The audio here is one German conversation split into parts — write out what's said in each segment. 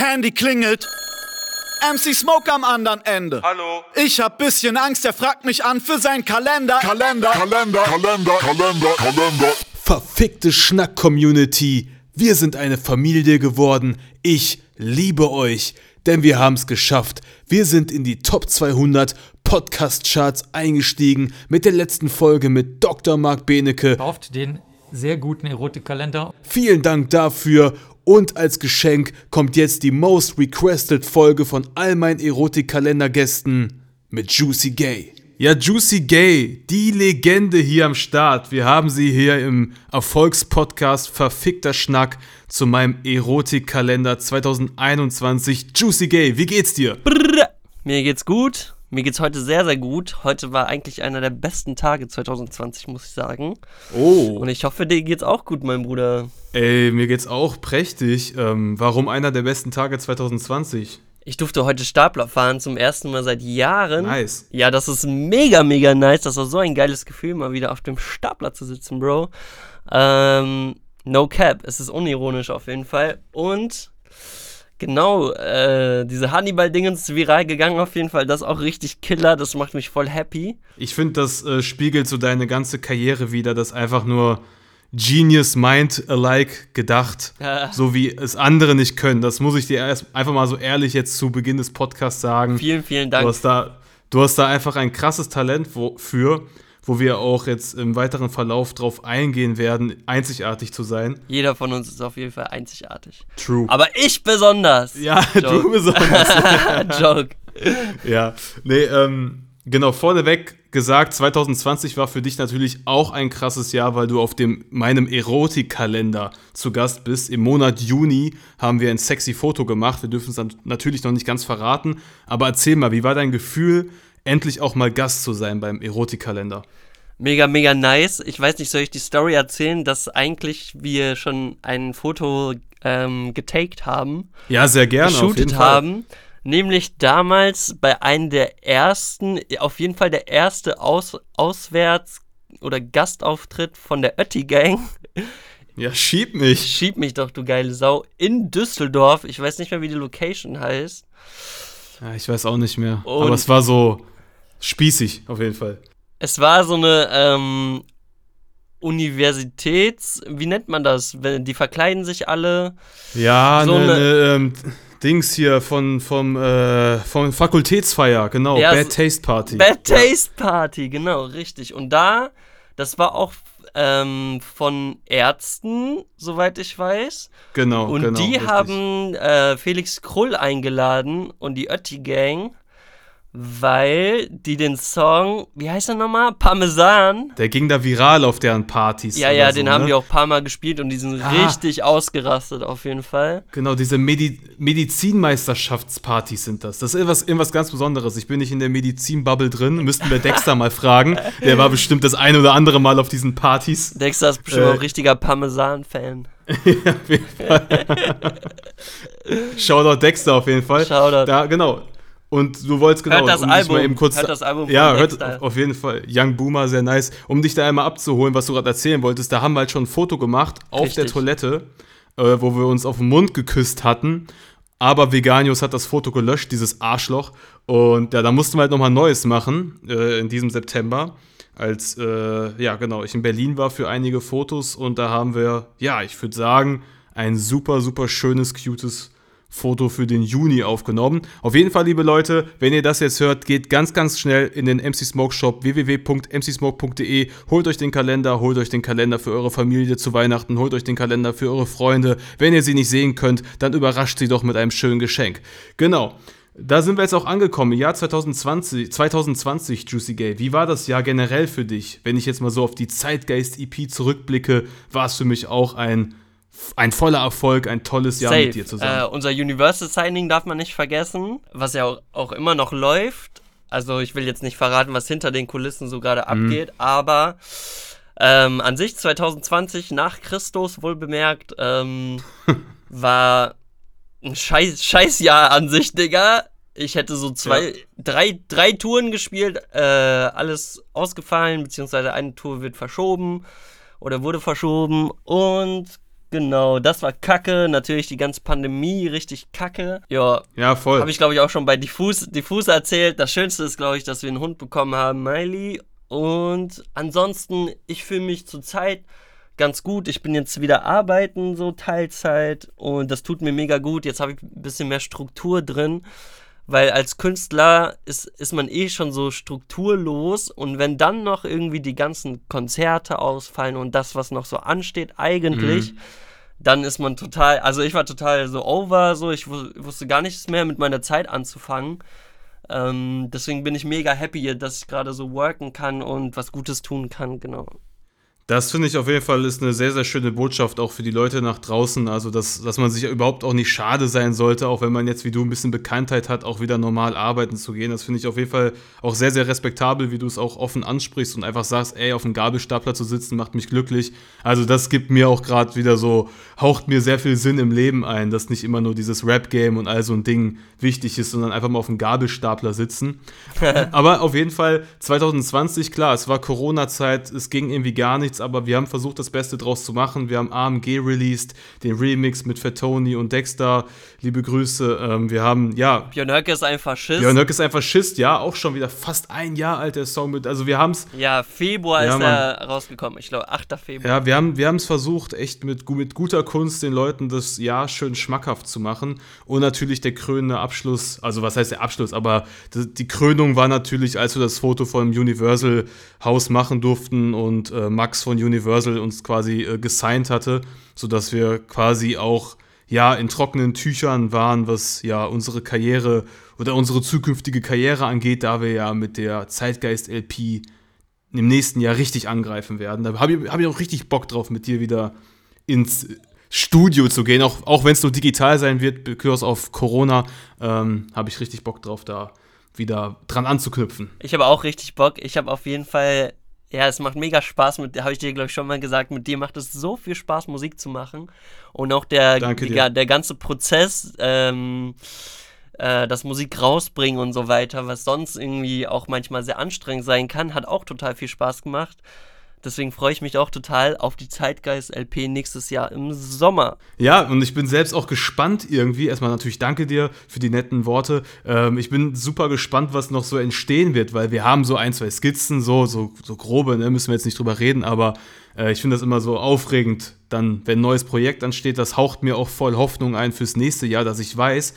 Handy klingelt. MC Smoke am anderen Ende. Hallo. Ich hab bisschen Angst, er fragt mich an für seinen Kalender. Kalender, Kalender, Kalender, Kalender, Kalender. Verfickte Schnack-Community, wir sind eine Familie geworden. Ich liebe euch, denn wir haben's geschafft. Wir sind in die Top 200 Podcast-Charts eingestiegen mit der letzten Folge mit Dr. Marc Benecke. Kauft den sehr guten Erotikkalender. Vielen Dank dafür. Und als Geschenk kommt jetzt die most requested Folge von all meinen Erotikkalender-Gästen mit Juicy Gay. Ja, Juicy Gay, die Legende hier am Start. Wir haben sie hier im Erfolgspodcast Verfickter Schnack zu meinem Erotikkalender 2021. Juicy Gay, wie geht's dir? Mir geht's gut. Mir geht's heute sehr, sehr gut. Heute war eigentlich einer der besten Tage 2020, muss ich sagen. Oh. Und ich hoffe, dir geht's auch gut, mein Bruder. Ey, mir geht's auch prächtig. Ähm, warum einer der besten Tage 2020? Ich durfte heute Stapler fahren zum ersten Mal seit Jahren. Nice. Ja, das ist mega, mega nice. Das war so ein geiles Gefühl, mal wieder auf dem Stapler zu sitzen, Bro. Ähm, no cap. Es ist unironisch auf jeden Fall. Und genau, äh, diese Hannibal-Dingens viral gegangen auf jeden Fall. Das ist auch richtig killer. Das macht mich voll happy. Ich finde, das äh, spiegelt so deine ganze Karriere wieder, dass einfach nur Genius Mind alike gedacht, Ja. so wie es andere nicht können. Das muss ich dir erst einfach mal so ehrlich jetzt zu Beginn des Podcasts sagen. Vielen, vielen Du Dank. hast da, du hast da einfach ein krasses Talent für, wo wir auch jetzt im weiteren Verlauf drauf eingehen werden, einzigartig zu sein. Jeder von uns ist auf jeden Fall einzigartig. True. Aber ich besonders. ja, Joke. du besonders. Joke. Ja, nee, ähm, genau, vorneweg gesagt, 2020 war für dich natürlich auch ein krasses Jahr, weil du auf dem meinem Erotikkalender zu Gast bist. Im Monat Juni haben wir ein sexy Foto gemacht. Wir dürfen es dann natürlich noch nicht ganz verraten, aber erzähl mal, wie war dein Gefühl, endlich auch mal Gast zu sein beim Erotikkalender? Mega, mega nice. Ich weiß nicht, soll ich die Story erzählen, dass eigentlich wir schon ein Foto ähm, getaked haben, Ja, sehr gerne. auf jeden geshootet Fall. haben. Nämlich damals bei einem der ersten, auf jeden Fall der erste Aus, Auswärts- oder Gastauftritt von der Ötti Gang. Ja, schieb mich. Schieb mich doch, du geile Sau. In Düsseldorf. Ich weiß nicht mehr, wie die Location heißt. Ja, ich weiß auch nicht mehr. Und- aber es war so spießig, auf jeden Fall. Es war so eine ähm, Universitäts, wie nennt man das? Die verkleiden sich alle. Ja, So ne, eine- ne, ähm, Dings hier von vom äh, vom Fakultätsfeier, genau, Ja, Bad Taste Party. Bad Taste Party, genau, richtig. Und da, das war auch ähm, von Ärzten, soweit ich weiß. Genau, Und genau. die richtig. haben äh, Felix Krull eingeladen und die Ötti Gang, weil die den Song, wie heißt er nochmal? Parmesan. Der ging da viral auf deren Partys. Ja, ja, so, den haben ne? die auch ein paar Mal gespielt und die sind Ah. richtig ausgerastet auf jeden Fall. Genau, diese Medi Medizinmeisterschaftspartys sind das. Das ist irgendwas, irgendwas ganz Besonderes. Ich bin nicht in der Medizinbubble drin. Müssten wir Dexter mal fragen. Der war bestimmt das ein oder andere Mal auf diesen Partys. Dexter ist bestimmt Äh. auch ein richtiger Parmesan-Fan. Shoutout Dexter auf jeden Fall. Shoutout. Da, genau. Und du wolltest genau, Hört das um Album, mal eben kurz hört das Album ja, hört auf jeden Fall. Young Boomer, sehr nice. Um dich da einmal abzuholen, was du gerade erzählen wolltest, da haben wir halt schon ein Foto gemacht auf Richtig. der Toilette, äh, wo wir uns auf den Mund geküsst hatten. Aber Veganius hat das Foto gelöscht, dieses Arschloch. Und ja, da mussten wir halt nochmal Neues machen äh, in diesem September. Als, äh, ja, genau, ich in Berlin war für einige Fotos und da haben wir, ja, ich würde sagen, ein super, super schönes, cutes Foto für den Juni aufgenommen. Auf jeden Fall, liebe Leute, wenn ihr das jetzt hört, geht ganz, ganz schnell in den MC Smoke Shop www.mcsmoke.de. Holt euch den Kalender, holt euch den Kalender für eure Familie zu Weihnachten, holt euch den Kalender für eure Freunde. Wenn ihr sie nicht sehen könnt, dann überrascht sie doch mit einem schönen Geschenk. Genau. Da sind wir jetzt auch angekommen. Jahr 2020, 2020, Juicy Gay. Wie war das Jahr generell für dich? Wenn ich jetzt mal so auf die Zeitgeist-EP zurückblicke, war es für mich auch ein, ein voller Erfolg, ein tolles Jahr mit dir Äh, zusammen. unser Universal Signing darf man nicht vergessen, was ja auch, auch immer noch läuft. Also ich will jetzt nicht verraten, was hinter den Kulissen so gerade Mhm. abgeht, aber ähm, an sich 2020 nach Christus wohl bemerkt ähm, war ein scheiß, scheiß Jahr an sich, Digga. Ich hätte so zwei, Ja. drei, drei Touren gespielt, äh, alles ausgefallen, beziehungsweise eine Tour wird verschoben oder wurde verschoben und Genau, das war kacke. Natürlich die ganze Pandemie richtig kacke. Ja, Ja, voll. habe ich glaube ich auch schon bei Diffus, Diffus erzählt. Das Schönste ist, glaube ich, dass wir einen Hund bekommen haben, Miley. Und ansonsten, ich fühle mich zurzeit ganz gut. Ich bin jetzt wieder arbeiten, so Teilzeit. Und das tut mir mega gut. Jetzt habe ich ein bisschen mehr Struktur drin. Weil als Künstler ist, ist man eh schon so strukturlos und wenn dann noch irgendwie die ganzen Konzerte ausfallen und das, was noch so ansteht, eigentlich, dann ist man total, also ich war total so over, so ich wu- wusste gar nichts mehr mit meiner Zeit anzufangen. Ähm, deswegen bin ich mega happy, dass ich gerade so worken kann und was Gutes tun kann, genau. Das finde ich auf jeden Fall ist eine sehr, sehr schöne Botschaft auch für die Leute nach draußen. Also, dass, dass man sich überhaupt auch nicht schade sein sollte, auch wenn man jetzt wie du ein bisschen Bekanntheit hat, auch wieder normal arbeiten zu gehen. Das finde ich auf jeden Fall auch sehr, sehr respektabel, wie du es auch offen ansprichst und einfach sagst, ey, auf dem Gabelstapler zu sitzen macht mich glücklich. Also, das gibt mir auch gerade wieder so, haucht mir sehr viel Sinn im Leben ein, dass nicht immer nur dieses Rap-Game und all so ein Ding wichtig ist, sondern einfach mal auf dem Gabelstapler sitzen. aber auf jeden Fall 2020, klar, es war Corona-Zeit, es ging irgendwie gar nichts, aber wir haben versucht, das Beste draus zu machen. Wir haben AMG released, den Remix mit Fatoni und Dexter. Liebe Grüße. Ähm, wir haben, ja, Björn Höcke ist ein Faschist. Björn Höck ist ein Faschist, ja, auch schon wieder fast ein Jahr alt, der Song mit. Also wir haben es ja, Februar Ja, ist er rausgekommen. Ich glaube, 8. Februar. Ja, wir haben wir es versucht, echt mit, mit guter Kunst den Leuten das Jahr schön schmackhaft zu machen. Und natürlich der krönende Abschluss, also was heißt der Abschluss, aber die, die Krönung war natürlich, als wir das Foto vom Universal Haus machen durften und äh, Max von Universal uns quasi äh, gesigned hatte, sodass wir quasi auch ja in trockenen Tüchern waren, was ja unsere Karriere oder unsere zukünftige Karriere angeht, da wir ja mit der Zeitgeist LP im nächsten Jahr richtig angreifen werden. Da habe ich, hab ich auch richtig Bock drauf, mit dir wieder ins Studio zu gehen, auch, auch wenn es nur digital sein wird, because auf Corona, ähm, habe ich richtig Bock drauf, da wieder dran anzuknüpfen. Ich habe auch richtig Bock. Ich habe auf jeden Fall, ja, es macht mega Spaß mit, habe ich dir glaube ich schon mal gesagt, mit dir macht es so viel Spaß, Musik zu machen. Und auch der, dir. der ganze Prozess, ähm, äh, das Musik rausbringen und so weiter, was sonst irgendwie auch manchmal sehr anstrengend sein kann, hat auch total viel Spaß gemacht. Deswegen freue ich mich auch total auf die Zeitgeist-LP nächstes Jahr im Sommer. Ja, und ich bin selbst auch gespannt irgendwie. Erstmal natürlich danke dir für die netten Worte. Ähm, ich bin super gespannt, was noch so entstehen wird, weil wir haben so ein, zwei Skizzen, so, so, so grobe, ne, müssen wir jetzt nicht drüber reden, aber äh, ich finde das immer so aufregend, dann, wenn ein neues Projekt ansteht, das haucht mir auch voll Hoffnung ein fürs nächste Jahr, dass ich weiß,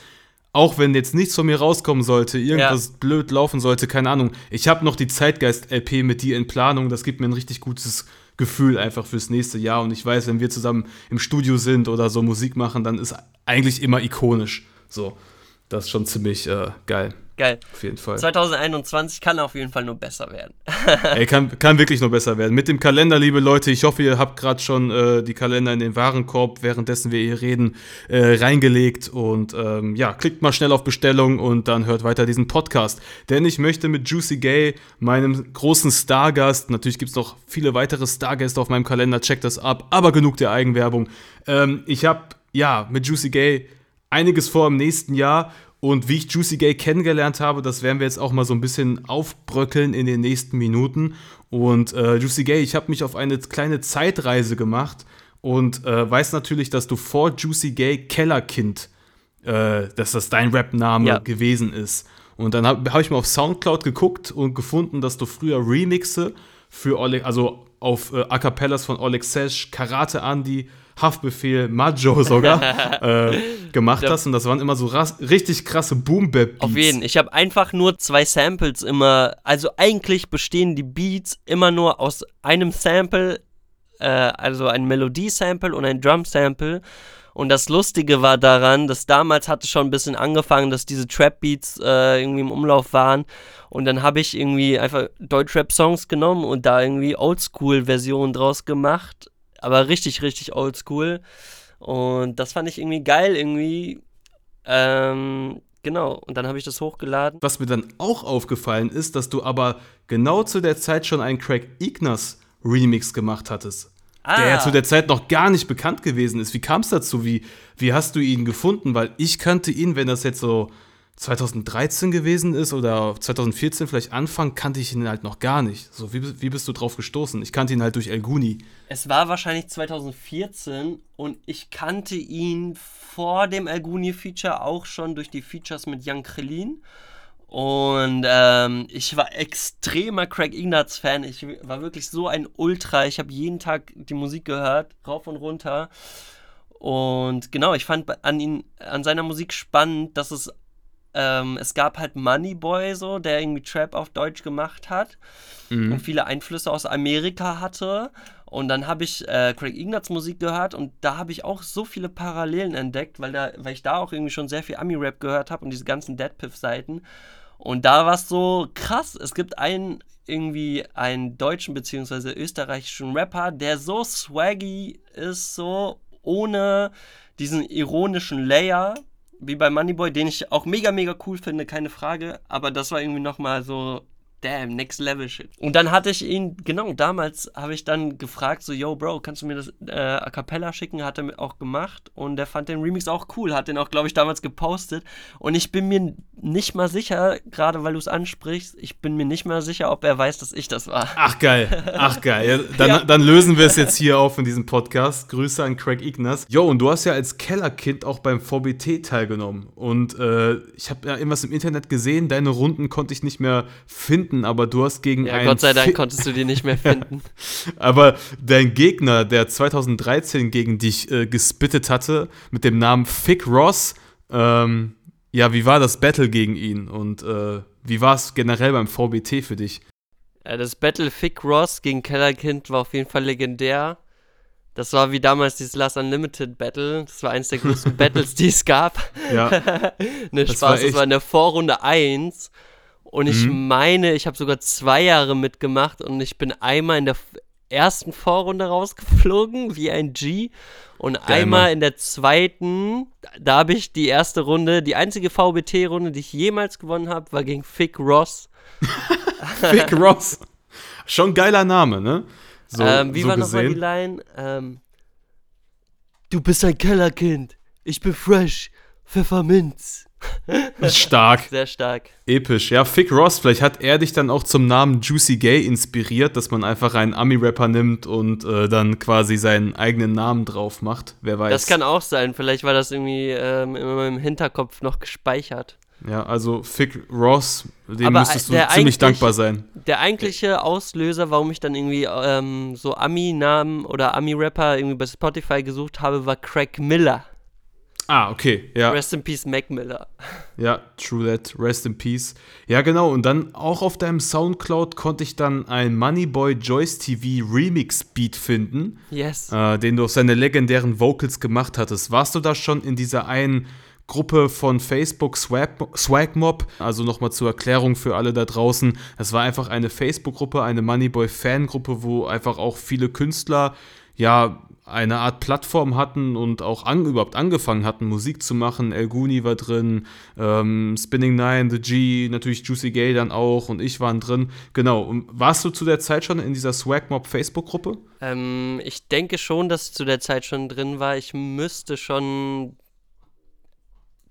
auch wenn jetzt nichts von mir rauskommen sollte, irgendwas blöd laufen sollte, keine Ahnung. Ich habe noch die Zeitgeist-LP mit dir in Planung. Das gibt mir ein richtig gutes Gefühl einfach fürs nächste Jahr. Und ich weiß, wenn wir zusammen im Studio sind oder so Musik machen, dann ist eigentlich immer ikonisch. So, das ist schon ziemlich äh, geil. Geil. Auf jeden Fall. 2021 kann auf jeden Fall nur besser werden. Ey, kann, kann wirklich noch besser werden. Mit dem Kalender, liebe Leute, ich hoffe, ihr habt gerade schon äh, die Kalender in den Warenkorb, währenddessen wir hier reden, äh, reingelegt. Und ähm, ja, klickt mal schnell auf Bestellung und dann hört weiter diesen Podcast. Denn ich möchte mit Juicy Gay, meinem großen Stargast, natürlich gibt es noch viele weitere Stargäste auf meinem Kalender, checkt das ab, aber genug der Eigenwerbung. Ähm, ich habe, ja, mit Juicy Gay einiges vor im nächsten Jahr. Und wie ich Juicy Gay kennengelernt habe, das werden wir jetzt auch mal so ein bisschen aufbröckeln in den nächsten Minuten. Und äh, Juicy Gay, ich habe mich auf eine kleine Zeitreise gemacht und äh, weiß natürlich, dass du vor Juicy Gay Kellerkind, äh, dass das dein Rap-Name Ja. gewesen ist. Und dann habe hab ich mal auf Soundcloud geguckt und gefunden, dass du früher Remixe für Oleg, also auf äh, A Cappellas von Oleg Sesh, Karate Andy, Haftbefehl, Majo sogar äh, gemacht hast. Und das waren immer so richtig krasse boom bap Auf jeden. Ich habe einfach nur zwei Samples immer. Also eigentlich bestehen die Beats immer nur aus einem Sample, äh, also ein Melodie-Sample und ein Drum-Sample. Und das Lustige war daran, dass damals hatte schon ein bisschen angefangen, dass diese Trap-Beats äh, irgendwie im Umlauf waren. Und dann habe ich irgendwie einfach Deutschrap-Songs genommen und da irgendwie Oldschool-Versionen draus gemacht. Aber richtig, richtig oldschool. Und das fand ich irgendwie geil, irgendwie. Ähm, genau. Und dann habe ich das hochgeladen. Was mir dann auch aufgefallen ist, dass du aber genau zu der Zeit schon einen Craig Ignaz Remix gemacht hattest. Der ja Ah. zu der Zeit noch gar nicht bekannt gewesen ist. Wie kam es dazu? Wie, wie hast du ihn gefunden? Weil ich kannte ihn, wenn das jetzt so 2013 gewesen ist oder 2014 vielleicht Anfang, kannte ich ihn halt noch gar nicht. So, wie, wie bist du drauf gestoßen? Ich kannte ihn halt durch El Guni. Es war wahrscheinlich 2014 und ich kannte ihn vor dem Alguni-Feature auch schon durch die Features mit Jan Krillin. Und ähm, ich war extremer Craig Ignatz-Fan. Ich war wirklich so ein Ultra. Ich habe jeden Tag die Musik gehört, rauf und runter. Und genau, ich fand an ihn, an seiner Musik spannend, dass es ähm, es gab halt Moneyboy so, der irgendwie Trap auf Deutsch gemacht hat und viele Einflüsse aus Amerika hatte. Und dann habe ich äh, Craig Ignatz Musik gehört und da habe ich auch so viele Parallelen entdeckt, weil, da, weil ich da auch irgendwie schon sehr viel Ami-Rap gehört habe und diese ganzen Deadpiff-Seiten. Und da war es so krass. Es gibt einen irgendwie einen deutschen bzw. österreichischen Rapper, der so swaggy ist, so ohne diesen ironischen Layer, wie bei Moneyboy, den ich auch mega, mega cool finde, keine Frage. Aber das war irgendwie nochmal so, damn, next level shit. Und dann hatte ich ihn, genau, damals habe ich dann gefragt, so, yo, Bro, kannst du mir das äh, a cappella schicken? Hat er auch gemacht und der fand den Remix auch cool, hat den auch, glaube ich, damals gepostet. Und ich bin mir nicht mal sicher, gerade weil du es ansprichst, ich bin mir nicht mal sicher, ob er weiß, dass ich das war. Ach geil, ach geil. Ja, dann, Ja. dann lösen wir es jetzt hier auf in diesem Podcast. Grüße an Craig Ignaz. Jo, und du hast ja als Kellerkind auch beim VBT teilgenommen. Und äh, ich habe ja irgendwas im Internet gesehen, deine Runden konnte ich nicht mehr finden, aber du hast gegen Ja, einen Gott sei Dank Fi- konntest du die nicht mehr finden. Aber dein Gegner, der 2013 gegen dich äh, gespittet hatte, mit dem Namen Fick Ross, ähm, ja, wie war das Battle gegen ihn? Und äh, wie war es generell beim VBT für dich? Ja, das Battle Fick Ross gegen Kellerkind war auf jeden Fall legendär. Das war wie damals dieses Last Unlimited Battle. Das war eines der größten Battles, die es gab. Ja, Ne, Das Spaß, war das war in der Vorrunde 1. Und ich Mhm. meine, ich habe sogar zwei Jahre mitgemacht und ich bin einmal in der ersten Vorrunde rausgeflogen, wie ein G. Und Geil, einmal in der zweiten, da habe ich die erste Runde, die einzige VBT-Runde, die ich jemals gewonnen habe, war gegen Fick Ross. Fick Ross. Schon geiler Name, ne? So, ähm, wie so war nochmal die. Line? Ähm, du bist ein Kellerkind. Ich bin fresh. Pfefferminz. Stark, Sehr stark. episch. Ja, Fick Ross, vielleicht hat er dich dann auch zum Namen Juicy Gay inspiriert, dass man einfach einen Ami-Rapper nimmt und äh, dann quasi seinen eigenen Namen drauf macht. Wer weiß. Das kann auch sein. Vielleicht war das irgendwie ähm, in meinem Hinterkopf noch gespeichert. Ja, also Fick Ross, dem Aber, müsstest du ziemlich dankbar sein. Der eigentliche Auslöser, warum ich dann irgendwie ähm, so Ami-Namen oder Ami-Rapper irgendwie bei Spotify gesucht habe, war Craig Miller. Ah, okay, ja. Rest in Peace, Mac Miller. Ja, true that. Rest in peace. Ja, genau. Und dann auch auf deinem Soundcloud konnte ich dann ein Moneyboy Joyce TV Remix Beat finden, Yes. äh, den du auf seine legendären Vocals gemacht hattest. Warst du da schon in dieser einen Gruppe von Facebook Swag, Swag Mob? Also nochmal zur Erklärung für alle da draußen. Das war einfach eine Facebook-Gruppe, eine Moneyboy Fangruppe, wo einfach auch viele Künstler ja eine Art Plattform hatten und auch an, überhaupt angefangen hatten, Musik zu machen. El Guni war drin, ähm, Spinning Nine, The G, natürlich Juicy Gay dann auch und ich waren drin. Genau. Und warst du zu der Zeit schon in dieser Swag Mob Facebook-Gruppe? Ähm, ich denke schon, dass ich zu der Zeit schon drin war. Ich müsste schon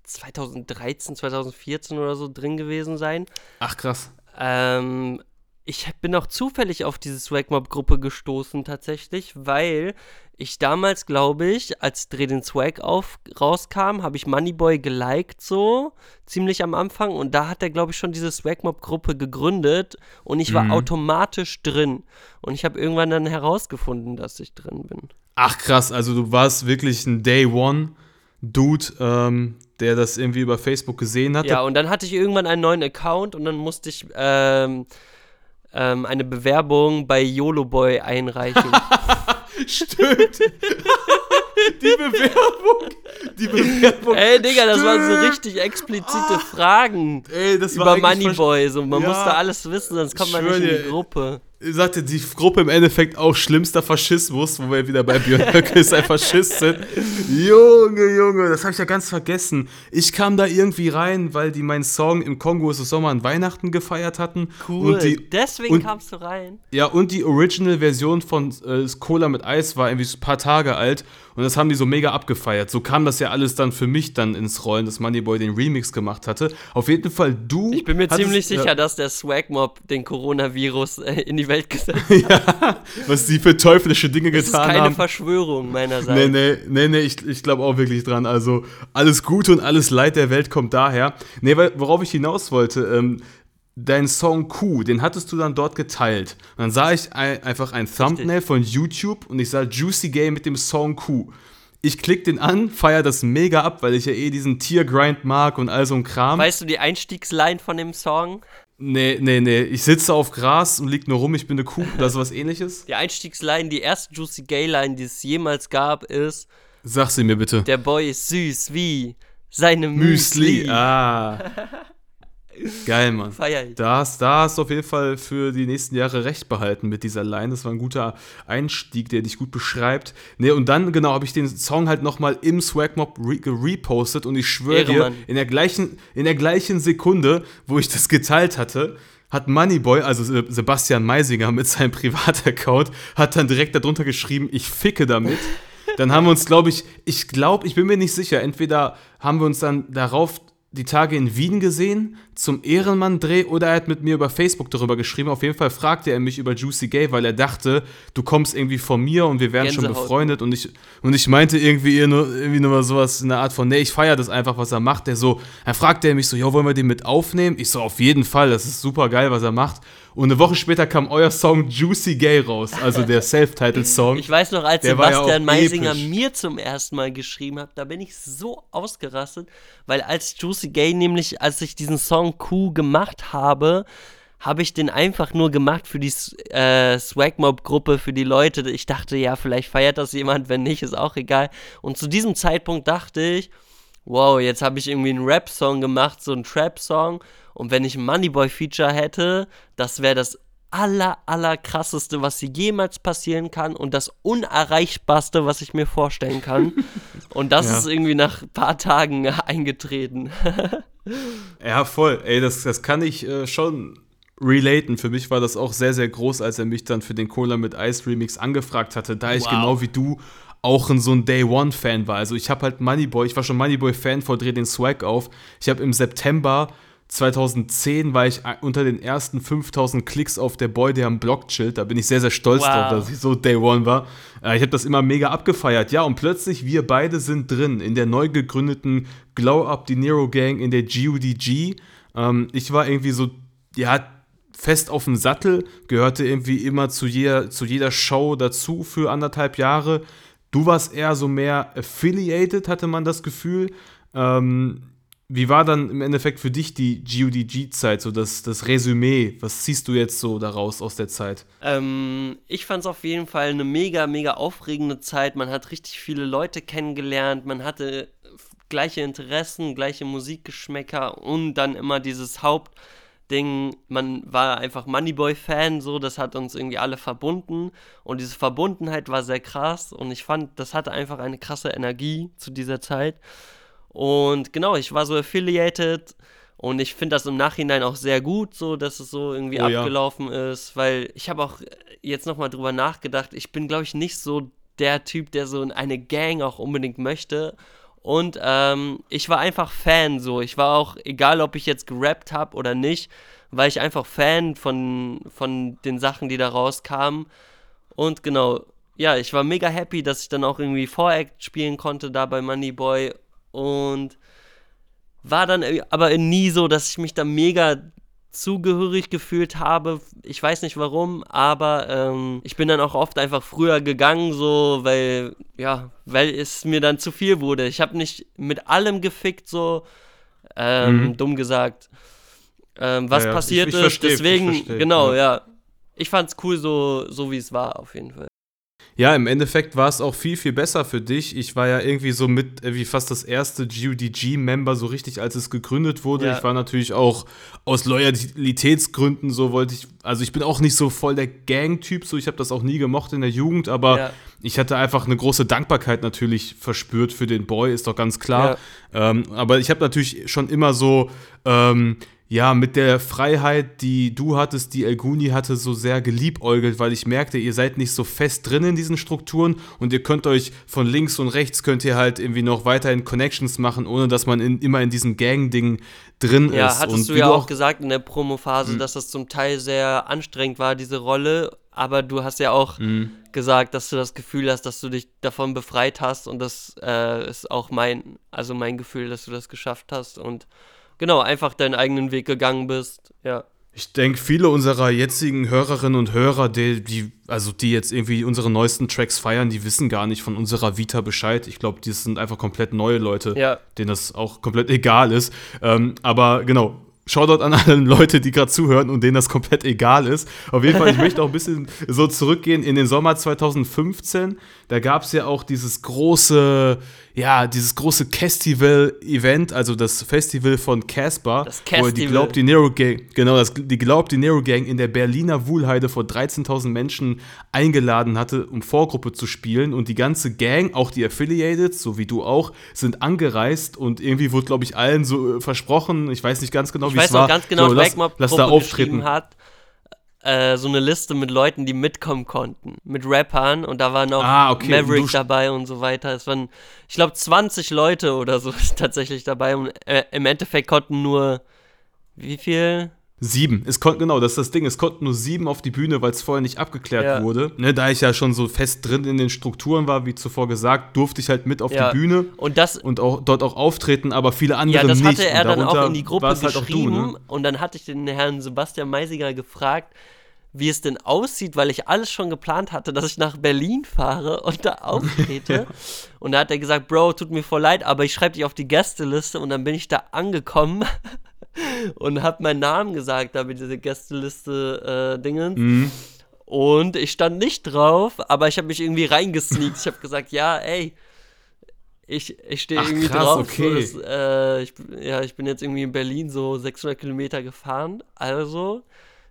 2013, 2014 oder so drin gewesen sein. Ach krass. Ähm, ich bin auch zufällig auf diese Swagmob-Gruppe gestoßen tatsächlich, weil ich damals, glaube ich, als Dreh den Swag auf rauskam, habe ich Moneyboy geliked so, ziemlich am Anfang und da hat er, glaube ich, schon diese Swagmob-Gruppe gegründet und ich war automatisch drin und ich habe irgendwann dann herausgefunden, dass ich drin bin. Ach krass, also du warst wirklich ein Day One Dude, ähm, der das irgendwie über Facebook gesehen hat. Ja, und dann hatte ich irgendwann einen neuen Account und dann musste ich ähm, ähm, eine Bewerbung bei YOLOBOY einreichen. Stimmt. die Bewerbung. Die Bewerbung. Ey, Digga, das waren so richtig explizite Fragen Ey, das über war eigentlich Moneyboy. So, man Ja. musste alles wissen, sonst kommt man nicht in die Gruppe. Sagte die Gruppe im Endeffekt auch schlimmster Faschismus, wo wir wieder bei Björn Höcke ist ein Faschist sind. Junge, Junge, das habe ich ja ganz vergessen. Ich kam da irgendwie rein, weil die meinen Song im Kongo ist es Sommer an Weihnachten gefeiert hatten. Cool. Und die, Deswegen und- kamst du rein. ja, und die Original-Version von äh, Cola mit Eis war irgendwie ein paar Tage alt. Und das haben die so mega abgefeiert. So kam das ja alles dann für mich dann ins Rollen, dass Moneyboy den Remix gemacht hatte. Auf jeden Fall du. Ich bin mir hattest- ziemlich sicher, dass der Swag-Mob den Coronavirus äh, in die Welt gesetzt hat. ja, was die für teuflische Dinge Das ist getan keine haben. Verschwörung meinerseits. Nee, nee, nee, nee, ich, ich glaube auch wirklich dran. Also alles Gute und alles Leid der Welt kommt daher. Nee, worauf ich hinaus wollte, ähm, dein Song Q, den hattest du dann dort geteilt. Und dann sah ich ein, einfach ein Thumbnail von YouTube und ich sah Juicy Gay mit dem Song Q. Ich klick den an, feier das mega ab, weil ich ja eh diesen Tiergrind mag und all so ein Kram. Weißt du die Einstiegsline von dem Song? Nee, nee, nee. Ich sitze auf Gras und lieg nur rum, ich bin eine Kuh. Das ist was ähnliches. Die Einstiegsline, die erste Juicy Gay Line, die es jemals gab, ist: Sag sie mir bitte. Der Boy ist süß wie seine Müsli. Müsli. Ah. Geil, Mann. Feier ich. Da hast, da hast du auf jeden Fall für die nächsten Jahre recht behalten mit dieser Line. Das war ein guter Einstieg, der dich gut beschreibt. Ne, und dann, genau, habe ich den Song halt nochmal im Swagmob re repostet und ich schwöre dir, in der, gleichen, in der gleichen Sekunde, wo ich das geteilt hatte, hat Moneyboy, also Se- Sebastian Meisinger mit seinem Privataccount, hat dann direkt darunter geschrieben, ich ficke damit. Dann haben wir uns, glaube ich, ich glaube, ich bin mir nicht sicher, entweder haben wir uns dann darauf die Tage in Wien gesehen zum Ehrenmann-Dreh oder er hat mit mir über Facebook darüber geschrieben. Auf jeden Fall fragte er mich über Juicy Gay, weil er dachte, du kommst irgendwie von mir und wir wären schon Gänsehaut. befreundet und ich, und ich meinte irgendwie irgendwie nur mal sowas in der Art von, nee, ich feiere das einfach, was er macht. Der so, dann fragte er mich so, ja, wollen wir den mit aufnehmen? Ich so, auf jeden Fall, das ist super geil, was er macht. Und eine Woche später kam euer Song Juicy Gay raus, also der Self-Titled-Song. Ich weiß noch, als Der ja Sebastian auch Meisinger episch. mir zum ersten Mal geschrieben hat, da bin ich so ausgerastet, weil als Juicy Gay nämlich, als ich diesen Song Q gemacht habe, habe ich den einfach nur gemacht für die äh, Swagmob-Gruppe, für die Leute. Ich dachte, ja, vielleicht feiert das jemand, wenn nicht, ist auch egal. Und zu diesem Zeitpunkt dachte ich, wow, jetzt habe ich irgendwie einen Rap-Song gemacht, so einen Trap-Song. Und wenn ich ein Moneyboy-Feature hätte, das wäre das aller, aller krasseste, was jemals passieren kann und das unerreichbarste, was ich mir vorstellen kann. und das Ja. ist irgendwie nach ein paar Tagen eingetreten. Ja, voll. Ey, das, das kann ich äh, schon relaten. Für mich war das auch sehr, sehr groß, als er mich dann für den Cola mit Ice Remix angefragt hatte, da ich Wow. genau wie du auch ein so ein Day One Fan war. Also ich habe halt Moneyboy, ich war schon Moneyboy Fan vor Dreh den Swag auf. Ich habe im September 2010 war ich ein- unter den ersten 5000 Klicks auf der Boy, der am Blog chillt. Da bin ich sehr, sehr stolz Wow. drauf, dass ich so Day One war. Äh, ich habe das immer mega abgefeiert. Ja, und plötzlich, wir beide sind drin in der neu gegründeten Glow Up Die Nero Gang in der GUDG. Ähm, ich war irgendwie so, ja, fest auf dem Sattel, gehörte irgendwie immer zu jeder, zu jeder Show dazu für anderthalb Jahre. Du warst eher so mehr affiliated, hatte man das Gefühl. Ähm, wie war dann im Endeffekt für dich die GUDG-Zeit, so das, das Resümee? Was ziehst du jetzt so daraus aus der Zeit? Ähm, ich fand es auf jeden Fall eine mega, mega aufregende Zeit. Man hat richtig viele Leute kennengelernt. Man hatte gleiche Interessen, gleiche Musikgeschmäcker und dann immer dieses Hauptding. Man war einfach Moneyboy-Fan, so. Das hat uns irgendwie alle verbunden. Und diese Verbundenheit war sehr krass. Und ich fand, das hatte einfach eine krasse Energie zu dieser Zeit. Und genau, ich war so affiliated. Und ich finde das im Nachhinein auch sehr gut, so dass es so irgendwie Oh ja. abgelaufen ist, weil ich habe auch jetzt nochmal drüber nachgedacht. Ich bin, glaube ich, nicht so der Typ, der so in eine Gang auch unbedingt möchte. Und ähm, ich war einfach Fan so. Ich war auch, egal ob ich jetzt gerappt habe oder nicht, war ich einfach Fan von, von den Sachen, die da rauskamen. Und genau, ja, ich war mega happy, dass ich dann auch irgendwie Voract spielen konnte da bei Moneyboy. Und war dann aber nie so, dass ich mich da mega zugehörig gefühlt habe. Ich weiß nicht warum, aber ähm, ich bin dann auch oft einfach früher gegangen, so, weil, ja, weil es mir dann zu viel wurde. Ich habe nicht mit allem gefickt, so, ähm, Mhm. dumm gesagt, ähm, was Ja, ja, passiert ich- ich ist. versteh, ich Deswegen, versteh, genau, ja. ja. Ich fand's cool, so, so wie es war, auf jeden Fall. Ja, im Endeffekt war es auch viel, viel besser für dich. Ich war ja irgendwie so mit, wie fast das erste GUDG-Member so richtig, als es gegründet wurde. Ja. Ich war natürlich auch aus Loyalitätsgründen, so wollte ich, also ich bin auch nicht so voll der Gang-Typ, so ich habe das auch nie gemocht in der Jugend, aber Ja. ich hatte einfach eine große Dankbarkeit natürlich verspürt für den Boy, ist doch ganz klar. Ähm, aber ich habe natürlich schon immer so, ähm, ja, mit der Freiheit, die du hattest, die El Guni hatte, so sehr geliebäugelt, weil ich merkte, ihr seid nicht so fest drin in diesen Strukturen und ihr könnt euch von links und rechts könnt ihr halt irgendwie noch weiterhin Connections machen, ohne dass man in, immer in diesem Gang-Ding drin Ja, ist. hattest und du ja du auch gesagt in der Promophase, dass das zum Teil sehr anstrengend war, diese Rolle. Aber du hast ja auch gesagt, dass du das Gefühl hast, dass du dich davon befreit hast. Und das äh, ist auch mein, also mein Gefühl, dass du das geschafft hast. Und genau, einfach deinen eigenen Weg gegangen bist. Ja. Ich denke, viele unserer jetzigen Hörerinnen und Hörer, die, die, also die jetzt irgendwie unsere neuesten Tracks feiern, die wissen gar nicht von unserer Vita Bescheid. Ich glaube, die sind einfach komplett neue Leute, Ja. denen das auch komplett egal ist. Ähm, aber genau. Shoutout an alle Leute, die gerade zuhören und denen das komplett egal ist. Auf jeden Fall, ich möchte auch ein bisschen so zurückgehen in den Sommer 2015. Da gab es ja auch dieses große, ja, dieses große Festival-Event, also das Festival von Casper, Das wo die. Glaubt die Nero Gang, genau, das, die Glaubt die Nero Gang in der Berliner Wuhlheide vor 13.000 Menschen eingeladen hatte, um Vorgruppe zu spielen und die ganze Gang, auch die Affiliated, so wie du auch, sind angereist und irgendwie wurde, glaube ich, allen so äh, versprochen, ich weiß nicht ganz genau, Ich weiß noch ganz genau, so, lass, Wagmob lass da auftreten. hat, äh, so eine Liste mit Leuten, die mitkommen konnten. Mit Rappern und da waren auch Ah, okay, Maverick dabei und so weiter. Es waren, ich glaube, 20 Leute oder so tatsächlich dabei und äh, im Endeffekt konnten nur, wie viel? Sieben. Es konnten, genau, das ist das Ding. Es konnten nur sieben auf die Bühne, weil es vorher nicht abgeklärt Ja. wurde. Ne, da ich ja schon so fest drin in den Strukturen war, wie zuvor gesagt, durfte ich halt mit auf Ja. die Bühne Und das, und auch dort auch auftreten, aber viele andere ja, das nicht. hatte er dann auch in die Gruppe halt geschrieben du, ne? und dann hatte ich den Herrn Sebastian Meisiger gefragt, wie es denn aussieht, weil ich alles schon geplant hatte, dass ich nach Berlin fahre und da auftrete. und da hat er gesagt, Bro, tut mir voll leid, aber ich schreibe dich auf die Gästeliste und dann bin ich da angekommen und habe meinen Namen gesagt, da mit dieser Gästeliste äh, Dingens. Mhm. Und ich stand nicht drauf, aber ich habe mich irgendwie reingesneakt. Ich habe gesagt, ja, ey, ich, ich stehe irgendwie krass, drauf. okay. So, das, äh, ich, ja, ich bin jetzt irgendwie in Berlin so 600 Kilometer gefahren. Also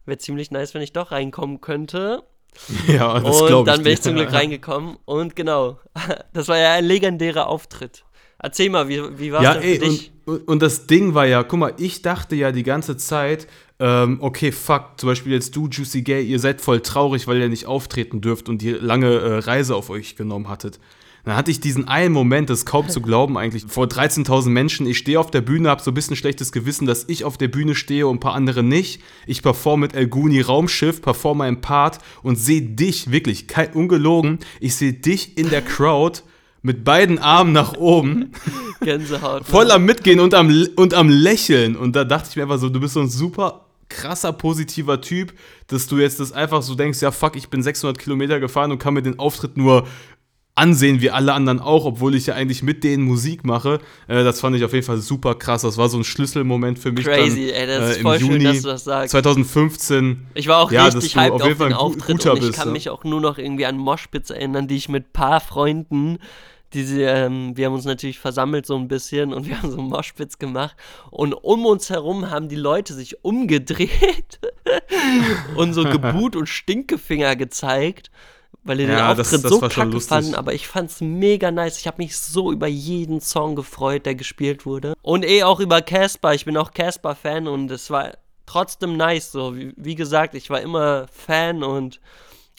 wäre ziemlich nice, wenn ich doch reinkommen könnte. Ja, das und glaube ich. dann bin ich zum Glück reingekommen. Und genau, das war ja ein legendärer Auftritt. Erzähl mal, wie, wie war Ja, denn für ey, dich? und, und, das Ding war ja, guck mal, ich dachte ja die ganze Zeit, ähm, okay, fuck, zum Beispiel jetzt du, Juicy Gay, ihr seid voll traurig, weil ihr nicht auftreten dürft und ihr lange äh, Reise auf euch genommen hattet. Dann hatte ich diesen einen Moment, das ist kaum zu glauben eigentlich, vor 13.000 Menschen, ich stehe auf der Bühne, habe so ein bisschen schlechtes Gewissen, dass ich auf der Bühne stehe und ein paar andere nicht. Ich performe mit El Guni Raumschiff, performe meinen Part und sehe dich, wirklich, kein, ungelogen, ich sehe dich in der Crowd mit beiden Armen nach oben Gänsehaut. ne? voll am Mitgehen und am, und am Lächeln. Und da dachte ich mir einfach so, du bist so ein super krasser, positiver Typ, dass du jetzt das einfach so denkst, ja fuck, ich bin 600 Kilometer gefahren und kann mir den Auftritt nur ansehen, wie alle anderen auch, obwohl ich ja eigentlich mit denen Musik mache. Äh, das fand ich auf jeden Fall super krass. Das war so ein Schlüsselmoment für mich Crazy, dann, ey, das äh, ist im voll schön, Juni dass du das sagst. 2015. Ich war auch Ja, richtig hyped auf auf, den Auftritt guter und ich bist, kann ja. mich auch nur noch irgendwie an Moshpits erinnern, die ich mit paar Freunden, diese, ähm, wir haben uns natürlich versammelt so ein bisschen und wir haben so Moshpits gemacht und um uns herum haben die Leute sich umgedreht und so geboot und Stinkefinger gezeigt. Weil die den Ja, das- Auftritt das so war schon kacke fanden, aber ich fand's mega nice. Ich habe mich so über jeden Song gefreut, der gespielt wurde. Und eh auch über Casper. Ich bin auch Casper-Fan und es war trotzdem nice. So, wie, wie gesagt, ich war immer Fan und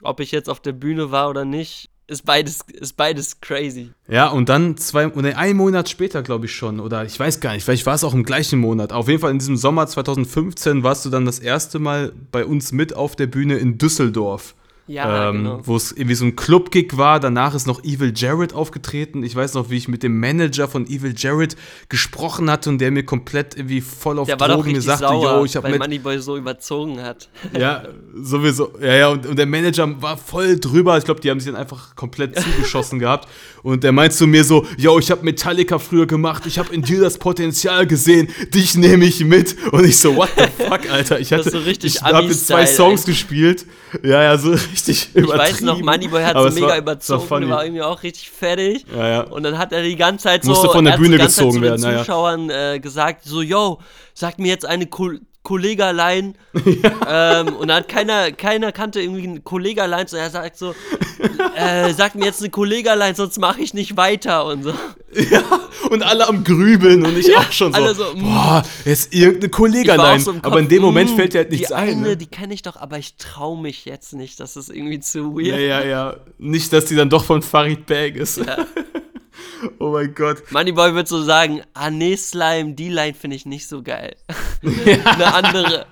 ob ich jetzt auf der Bühne war oder nicht, ist beides, ist beides crazy. Ja, und dann zwei, oder einen Monat später, glaube ich schon, oder ich weiß gar nicht, vielleicht war es auch im gleichen Monat. Auf jeden Fall in diesem Sommer 2015 warst du dann das erste Mal bei uns mit auf der Bühne in Düsseldorf. Ja, ähm, genau. Wo es irgendwie so ein Club-Gig war. Danach ist noch Evil Jared aufgetreten. Ich weiß noch, wie ich mit dem Manager von Evil Jared gesprochen hatte und der mir komplett irgendwie voll auf Der Drogen sagte, sauer, yo, ich habe mit Moneyboy so überzogen hat. ja, sowieso. Ja, ja, und, und der Manager war voll drüber. Ich glaube, die haben sich dann einfach komplett zugeschossen gehabt. Und der meint zu mir so, yo, ich habe Metallica früher gemacht, ich habe in dir das Potenzial gesehen, dich nehme ich mit. Und ich so, what the fuck, Alter? Ich hatte, so richtig ich habe jetzt zwei Songs ey. gespielt. Ja, ja, so richtig Ich übertrieben. weiß noch, Moneyboy hat so es mega war- überzogen, war war irgendwie auch richtig fertig. Ja, ja. Und dann hat er die ganze Zeit so, Musste von der er Bühne gezogen Zeit werden. Zuschauern äh, gesagt, so, yo, sag mir jetzt eine Kul Kollegalein. ähm, und dann hat keiner, keiner kannte irgendwie ein Kollegalein. Und er sagt so, äh, sag mir jetzt eine Kollegalein, sonst mache ich nicht weiter und so. Ja, und alle am Grübeln und ich auch schon so. alle so, mm. boah, jetzt irgendeine Kollegalein. auch so aber in dem Moment mm, fällt dir halt nichts die ein. Eine, Ne? Die kenne ich doch, aber ich traue mich jetzt nicht. Das ist irgendwie zu Ja, weird. ja, ja. Nicht, dass die dann doch von Farid Bang ist. oh mein Gott. Moneyboy wird so sagen, ah nee, Slime, die Line finde ich nicht so geil. Eine andere.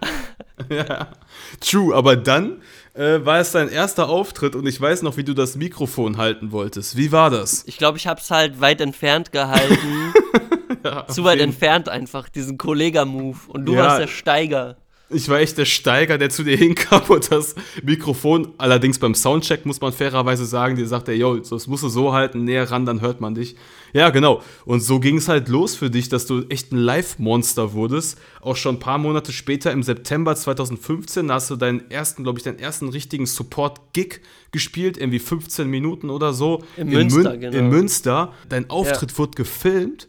True, aber dann äh, war es dein erster Auftritt und ich weiß noch, wie du das Mikrofon halten wolltest. Wie war das? Ich glaube, ich habe es halt weit entfernt gehalten. Zu weit entfernt einfach, diesen Kollega-Move. Und du Ja. warst der Steiger. Ich war echt der Steiger, der zu dir hinkam und das Mikrofon, allerdings beim Soundcheck muss man fairerweise sagen, dir sagt er, yo, das musst du so halten, näher ran, dann hört man dich. Ja, genau. Und so ging es halt los für dich, dass du echt ein Live-Monster wurdest. Auch schon ein paar Monate später, im September 2015, da hast du deinen ersten, glaube ich, deinen ersten richtigen Support-Gig gespielt, irgendwie 15 Minuten oder so. In Münster, Mün- genau. In Münster. Dein Auftritt wurde gefilmt.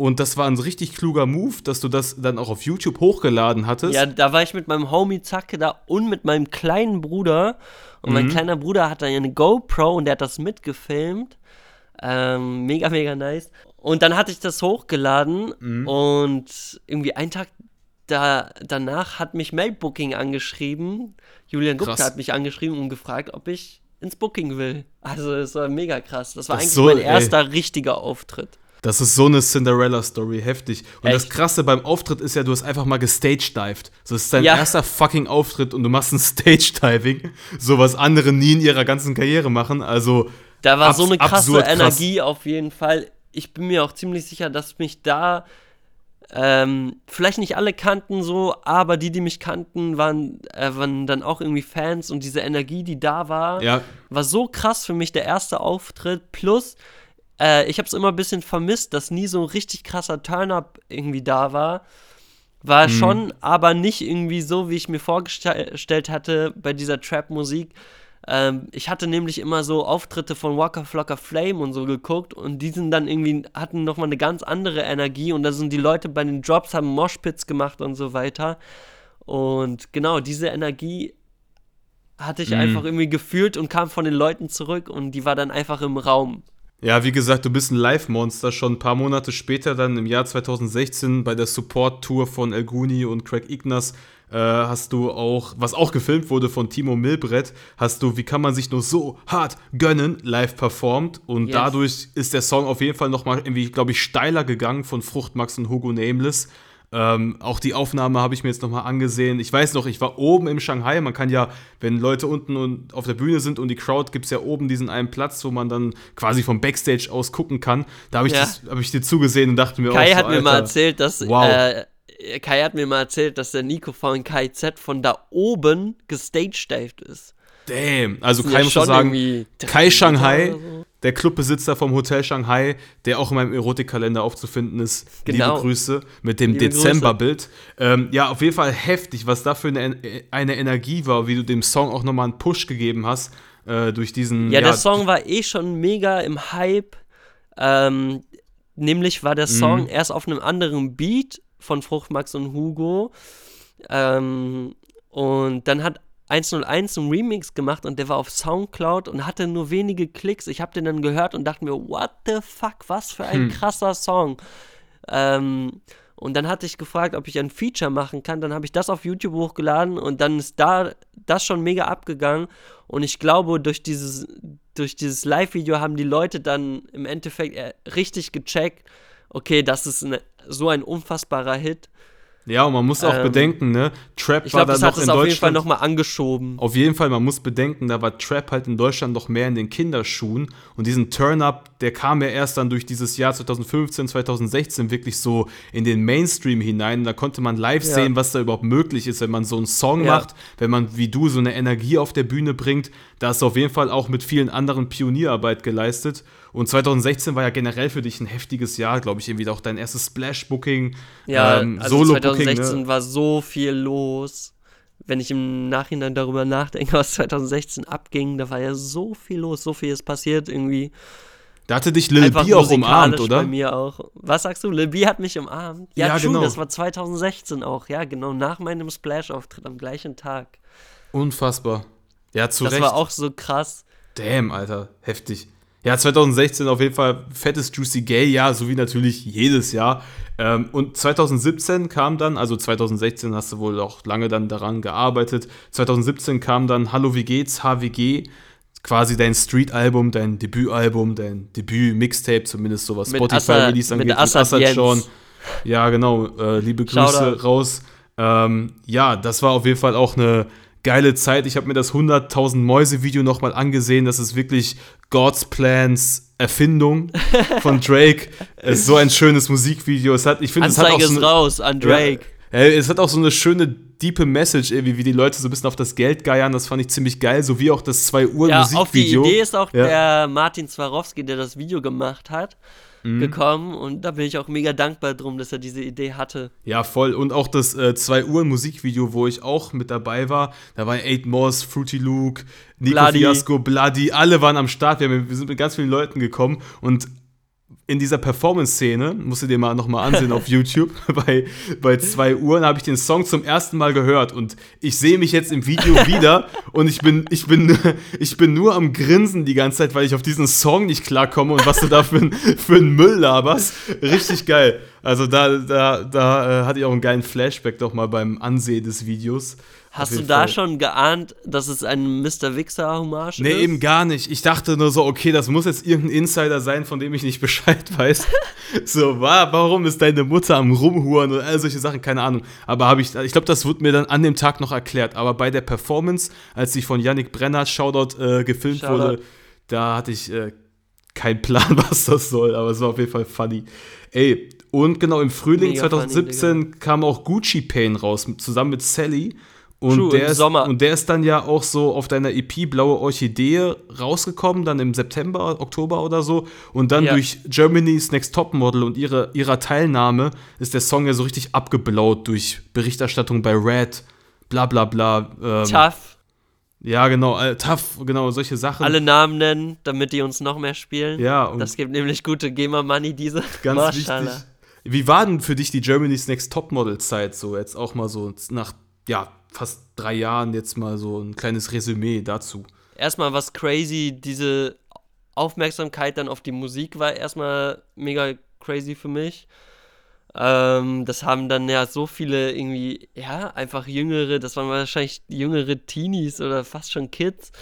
Und das war ein richtig kluger Move, dass du das dann auch auf YouTube hochgeladen hattest. Ja, da war ich mit meinem Homie Zacke da und mit meinem kleinen Bruder. Und mein Mhm. kleiner Bruder hat dann eine GoPro und der hat das mitgefilmt. Ähm, mega, mega nice. Und dann hatte ich das hochgeladen Mhm. und irgendwie einen Tag da, danach hat mich Mailbooking angeschrieben. Julian Gupta Krass. hat mich angeschrieben und gefragt, ob ich ins Booking will. Also es war mega krass. Das war Das eigentlich ist so, mein ey. erster richtiger Auftritt. Das ist so eine Cinderella-Story, heftig. Und das Echt? Krasse beim Auftritt ist ja, du hast einfach mal gestagedived. So, das ist dein Ja. erster fucking Auftritt und du machst ein Stage-Diving. So was andere nie in ihrer ganzen Karriere machen. Also, Da war so eine krasse krass. Energie auf jeden Fall. Ich bin mir auch ziemlich sicher, dass mich da ähm, vielleicht nicht alle kannten so, aber die, die mich kannten, waren, äh, waren dann auch irgendwie Fans und diese Energie, die da war, Ja. war so krass für mich der erste Auftritt. Plus, äh, ich habe es immer ein bisschen vermisst, dass nie so ein richtig krasser Turn-up irgendwie da war. War Mhm. schon, aber nicht irgendwie so, wie ich mir vorgestellt hatte bei dieser Trap-Musik. Ähm, ich hatte nämlich immer so Auftritte von Walker Flocker Flame und so geguckt und die sind dann irgendwie, hatten nochmal eine ganz andere Energie und da sind die Leute bei den Drops, haben Moshpits gemacht und so weiter. Und genau, diese Energie hatte ich Mhm. einfach irgendwie gefühlt und kam von den Leuten zurück und die war dann einfach im Raum. Ja, wie gesagt, du bist ein Live-Monster. Schon ein paar Monate später, dann im Jahr 2016, bei der Support-Tour von El Guni und Craig Ignas, äh, hast du auch, was auch gefilmt wurde von Timo Milbrett, hast du, wie kann man sich nur so hart gönnen, live performt. Und Yes. dadurch ist der Song auf jeden Fall nochmal irgendwie, glaube ich, steiler gegangen von Fruchtmax und Hugo Nameless. Ähm, auch die Aufnahme habe ich mir jetzt nochmal angesehen. Ich weiß noch, ich war oben im Shanghai. Man kann ja, wenn Leute unten und auf der Bühne sind und die Crowd, gibt es ja oben diesen einen Platz, wo man dann quasi vom Backstage aus gucken kann. Da habe ich, Ja. das- hab ich dir zugesehen und dachte mir Kai auch so, hat mir mal Alter, erzählt, dass Wow. äh, Kai hat mir mal erzählt, dass der Nico von KZ von da oben gestagedived ist. Damn. Also Kai ja muss schon sagen, Kai Shanghai, so. Der Clubbesitzer vom Hotel Shanghai, der auch in meinem Erotikkalender aufzufinden ist. Genau. Liebe Grüße mit dem. Dezemberbild. Ähm, ja, auf jeden Fall heftig, was da für eine, eine Energie war, wie du dem Song auch nochmal einen Push gegeben hast. Äh, durch diesen. Ja, der Song war eh schon mega im Hype. Ähm, nämlich war der Song Mhm. erst auf einem anderen Beat von Fruchtmax und Hugo. Ähm, und dann hat 101 einen Remix gemacht und der war auf Soundcloud und hatte nur wenige Klicks. Ich habe den dann gehört und dachte mir, what the fuck, was für ein Hm. krasser Song. Ähm, und dann hatte ich gefragt, ob ich ein Feature machen kann. Dann habe ich das auf YouTube hochgeladen und dann ist da das schon mega abgegangen. Und ich glaube, durch dieses, durch dieses Live-Video haben die Leute dann im Endeffekt äh, richtig gecheckt, okay, das ist eine, so ein unfassbarer Hit. Ja, und man muss auch Ähm, bedenken, ne? Trap Ich war dann das hat noch es in auf jeden Fall Deutschland. nochmal angeschoben. Auf jeden Fall, man muss bedenken, da war Trap halt in Deutschland noch mehr in den Kinderschuhen und diesen Turn-Up, der kam ja erst dann durch dieses Jahr 2015, 2016 wirklich so in den Mainstream hinein. Da konnte man live Ja. sehen, was da überhaupt möglich ist, wenn man so einen Song Ja. macht, wenn man wie du so eine Energie auf der Bühne bringt. Da hast du auf jeden Fall auch mit vielen anderen Pionierarbeit geleistet. Und 2016 war ja generell für dich ein heftiges Jahr, glaube ich, irgendwie auch dein erstes Splash-Booking, Ja, ähm, also Solo-Booking. 2016 Ne? war so viel los. Wenn ich im Nachhinein darüber nachdenke, was 2016 abging, da war ja so viel los, so viel ist passiert irgendwie. Da hatte dich Lil Einfach B auch umarmt, oder? Bei mir auch. Was sagst du? Lil B hat mich umarmt. Ja, Ja, true, genau. das war 2016 auch. Ja, genau, nach meinem Splash-Auftritt am gleichen Tag. Unfassbar. Ja, zu Das Recht. war auch so krass. Damn, Alter, heftig. Ja, 2016 auf jeden Fall fettes Juicy Gay Jahr, so wie natürlich jedes Jahr. Ähm, und 2017 kam dann, also 2016 hast du wohl auch lange dann daran gearbeitet. 2017 kam dann Hallo, wie geht's? HWG. Quasi dein Street-Album, dein Debütalbum, dein Debüt-Mixtape, zumindest so was Mit Spotify Assad- Release mit angeht. Assad. Sean. Ja, genau. Äh, liebe Grüße Shoutout. raus. Ähm, ja, das war auf jeden Fall auch eine geile Zeit. Ich habe mir das 100.000 Mäuse-Video nochmal angesehen. Das ist wirklich God's Plans Erfindung von Drake. es ist so ein schönes Musikvideo. Es hat, ich finde, es hat auch so eine, raus an Drake. ja, es hat auch so eine schöne, diepe Message, irgendwie, wie die Leute so ein bisschen auf das Geld geiern. Das fand ich ziemlich geil. So wie auch das 2 Uhr Ja, auf die Musikvideo. Idee ist auch Ja. der Martin Swarovski, der das Video gemacht hat, Mhm. gekommen. Und da bin ich auch mega dankbar drum, dass er diese Idee hatte. Ja, voll. Und auch das 2 Uhr Musikvideo, wo ich auch mit dabei war. Da war Eight Moss, Fruity Luke, Nico Bloody. Fiasco, Bloody, alle waren am Start. Wir, haben- wir sind mit ganz vielen Leuten gekommen und in dieser Performance-Szene, musst du dir mal nochmal ansehen auf YouTube, bei, bei 2 Uhr, habe ich den Song zum ersten Mal gehört und ich sehe mich jetzt im Video wieder und ich bin, ich, bin, ich bin nur am Grinsen die ganze Zeit, weil ich auf diesen Song nicht klarkomme und was du da für, ein- für einen Müll laberst. Richtig geil. Also da, da, da äh, hatte ich auch einen geilen Flashback doch mal beim Ansehen des Videos. Hast du da Fall. schon geahnt, dass es ein Mr. Wixer-Hommage Nee, ist? eben gar nicht. Ich dachte nur so, okay, das muss jetzt irgendein Insider sein, von dem ich nicht Bescheid weiß. so, wa, warum ist deine Mutter am Rumhuren und all solche Sachen, keine Ahnung. Aber habe ich, ich glaube, das wurde mir dann an dem Tag noch erklärt. Aber bei der Performance, als die von Yannick Brenner, Shoutout, äh, gefilmt Shoutout. wurde, da hatte ich äh, keinen Plan, was das soll, aber es war auf jeden Fall funny. Ey, und genau im Frühling Mega funny, 2017 kam auch Gucci Pain raus, zusammen mit Sally. Und, True, der ist, Sommer. und der ist dann ja auch so auf deiner EP Blaue Orchidee rausgekommen, dann im September, Oktober oder so. Und dann Ja. durch Germany's Next Topmodel und ihre, ihrer Teilnahme ist der Song ja so richtig abgeblaut durch Berichterstattung bei Red, bla bla bla. Ähm, Tough. Ja, genau, äh, tough, genau, solche Sachen. Alle Namen nennen, damit die uns noch mehr spielen. Ja, und- das gibt nämlich gute GEMA-Money, diese. Ganz wichtig. Wie war denn für dich die Germany's Next Topmodel-Zeit so? Jetzt auch mal so nach, ja, fast drei Jahren jetzt mal so ein kleines Resümee dazu. Erstmal was crazy, diese Aufmerksamkeit dann auf die Musik war erstmal mega crazy für mich. Ähm, das haben dann ja so viele irgendwie, ja, einfach jüngere, das waren wahrscheinlich jüngere Teenies oder fast schon Kids,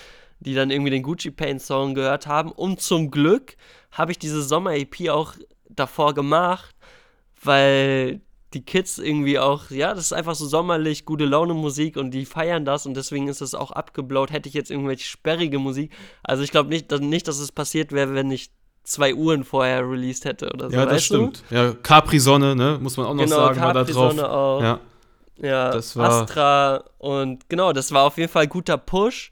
die dann irgendwie den Gucci Paint Song gehört haben. Und zum Glück habe ich diese Sommer-EP auch davor gemacht, weil die Kids irgendwie auch, ja, das ist einfach so sommerlich, gute Laune Musik und die feiern das und deswegen ist es auch abgeblaut. Hätte ich jetzt irgendwelche sperrige Musik, also ich glaube nicht, dass, nicht, dass es passiert wäre, wenn ich zwei Uhren vorher released hätte oder so. Ja, das stimmt. Ja, Capri-Sonne, ne, muss man auch noch Genau, sagen, war da drauf. Capri-Sonne auch. Ja, Du? Ja, Das war- Astra und genau, das war auf jeden Fall guter Push.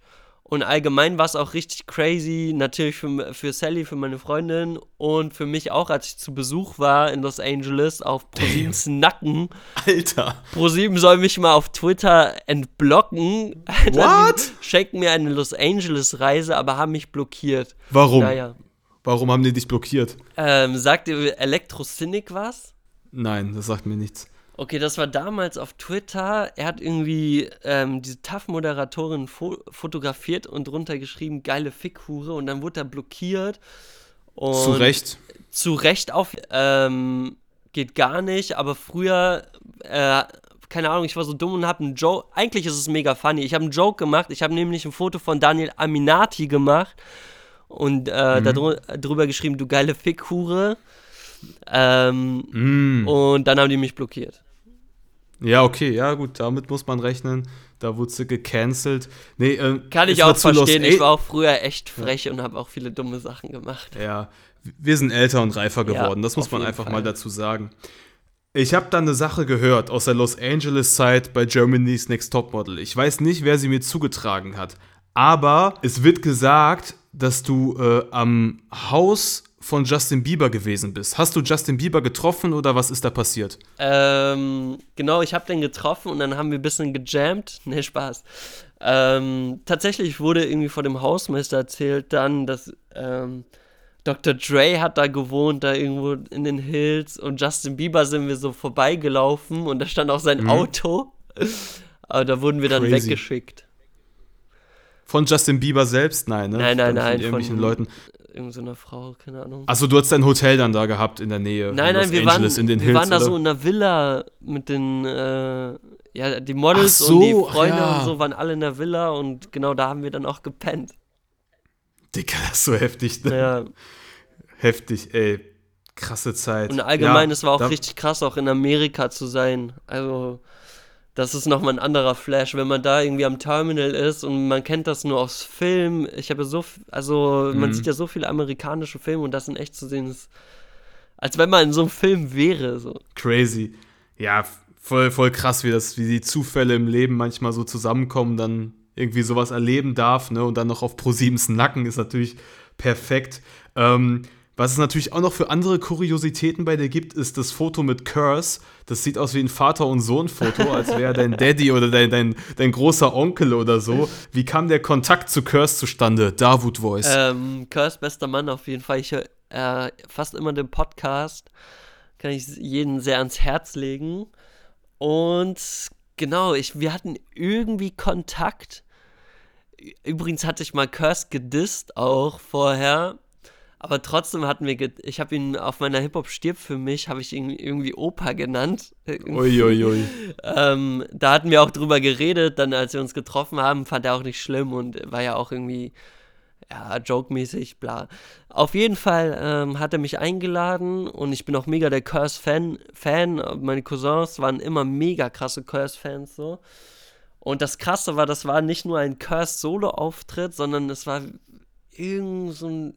Und allgemein war es auch richtig crazy, natürlich für, für Sally, für meine Freundin und für mich auch, als ich zu Besuch war in Los Angeles auf ProSiebens Nacken. Alter. ProSieben soll mich mal auf Twitter entblocken. What? Schenken mir eine Los Angeles-Reise, aber haben mich blockiert. Warum? Naja. Warum haben die dich blockiert? Ähm, sagt ihr Electrocynic was? Nein, das sagt mir nichts. Okay, das war damals auf Twitter. Er hat irgendwie ähm, diese TAF-Moderatorin fo fotografiert und drunter geschrieben, geile Fickhure. Und dann wurde er blockiert. Und Zu Recht. Zu Recht auf. Ähm, geht gar nicht, aber früher, äh, keine Ahnung, ich war so dumm und habe einen Joke. Eigentlich ist es mega funny. Ich habe einen Joke gemacht. Ich habe nämlich ein Foto von Daniel Aminati gemacht und äh, Mhm. darüber geschrieben, du geile Fickhure. Ähm, Mm. Und dann haben die mich blockiert. Ja, okay, ja gut, damit muss man rechnen. Da wurde sie gecancelt. Nee, äh, Kann ich auch verstehen. Ich war auch früher echt frech und habe auch viele dumme Sachen gemacht. Ja, wir sind älter und reifer Ja, geworden, das muss man einfach Fall. mal dazu sagen. Ich habe dann eine Sache gehört aus der Los Angeles-Zeit bei Germany's Next Topmodel. Ich weiß nicht, wer sie mir zugetragen hat, aber es wird gesagt, dass du äh, am Haus von Justin Bieber gewesen bist. Hast du Justin Bieber getroffen oder was ist da passiert? Ähm, genau, ich habe den getroffen und dann haben wir ein bisschen gejammt. Ne, Spaß. Ähm, tatsächlich wurde irgendwie vor dem Hausmeister erzählt dann, dass ähm, Dr. Dre hat da gewohnt, da irgendwo in den Hills. Und Justin Bieber sind wir so vorbeigelaufen und da stand auch sein Auto. Aber da wurden wir dann Mhm. Crazy. weggeschickt. Von Justin Bieber selbst? Nein, ne? Nein, nein, Von nein, irgendwelchen von- Leuten. Irgend so Frau, keine Ahnung. Achso, du hast dein Hotel dann da gehabt in der Nähe. nein, in nein, Los wir waren, Angeles, in den wir Hills, waren da oder? so in einer Villa mit den, äh, ja, die Models so, und die Freunde ja. und so waren alle in der Villa und genau da haben wir dann auch gepennt. Dicker, das ist so heftig, ne? Ja. Heftig, ey. Krasse Zeit. Und allgemein, Ja, es war auch richtig krass, auch in Amerika zu sein. Also, das ist nochmal ein anderer Flash, wenn man da irgendwie am Terminal ist und man kennt das nur aus Film. Ich habe so, f- also, man Mhm. sieht ja so viele amerikanische Filme und das in echt zu sehen ist, als wenn man in so einem Film wäre. So. Crazy. Ja, voll, voll krass, wie das, wie die Zufälle im Leben manchmal so zusammenkommen, dann irgendwie sowas erleben darf, ne? Und dann noch auf ProSiebens Nacken ist natürlich perfekt. Ähm, was es natürlich auch noch für andere Kuriositäten bei dir gibt, ist das Foto mit Curse. Das sieht aus wie ein Vater- und Sohn-Foto, als wäre dein Daddy oder dein, dein, dein großer Onkel oder so. Wie kam der Kontakt zu Curse zustande? Darwood Voice. Ähm, Curse, bester Mann auf jeden Fall. Ich höre äh, fast immer den Podcast. Kann ich jeden sehr ans Herz legen. Und genau, ich, wir hatten irgendwie Kontakt. Übrigens hatte ich mal Curse gedisst auch vorher. Aber trotzdem hatten wir, ich habe ihn auf meiner Hip-Hop stirb für mich, habe ich ihn irgendwie Opa genannt. Uiuiui. Ähm, da hatten wir auch drüber geredet, dann als wir uns getroffen haben, fand er auch nicht schlimm und war ja auch irgendwie, ja, joke-mäßig, bla. Auf jeden Fall ähm, hat er mich eingeladen und ich bin auch mega der Curse-Fan. Fan. Meine Cousins waren immer mega krasse Curse-Fans so. Und das Krasse war, das war nicht nur ein Curse-Solo-Auftritt, sondern es war irgend so ein,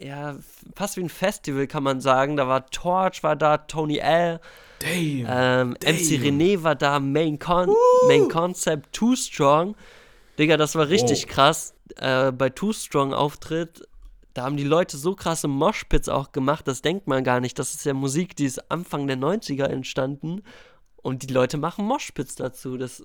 ja, fast wie ein Festival, kann man sagen. Da war Torch, war da, Tony L., Damn. ähm, MC René war da, Main, Con Main Concept, Too Strong. Digga, das war richtig Oh. krass. Äh, bei Too Strong Auftritt, da haben die Leute so krasse Moshpits auch gemacht, das denkt man gar nicht. Das ist ja Musik, die ist Anfang der 90er entstanden. Und die Leute machen Moshpits dazu. Das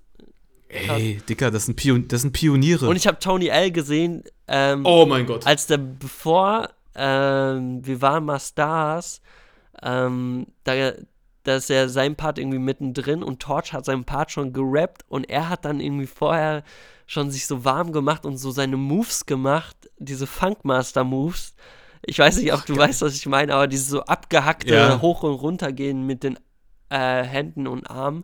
Ey, Dicker, das sind, Pion das sind Pioniere. und ich habe Tony L gesehen, ähm, oh mein Gott. als der bevor ähm, wir waren mal Stars, ähm, da, da ist ja sein Part irgendwie mittendrin und Torch hat seinen Part schon gerappt und er hat dann irgendwie vorher schon sich so warm gemacht und so seine Moves gemacht, diese Funkmaster-Moves. Ich weiß nicht, ob du weißt, was ich meine, aber diese so abgehackte Ja. Hoch- und Runtergehen mit den äh, Händen und Armen.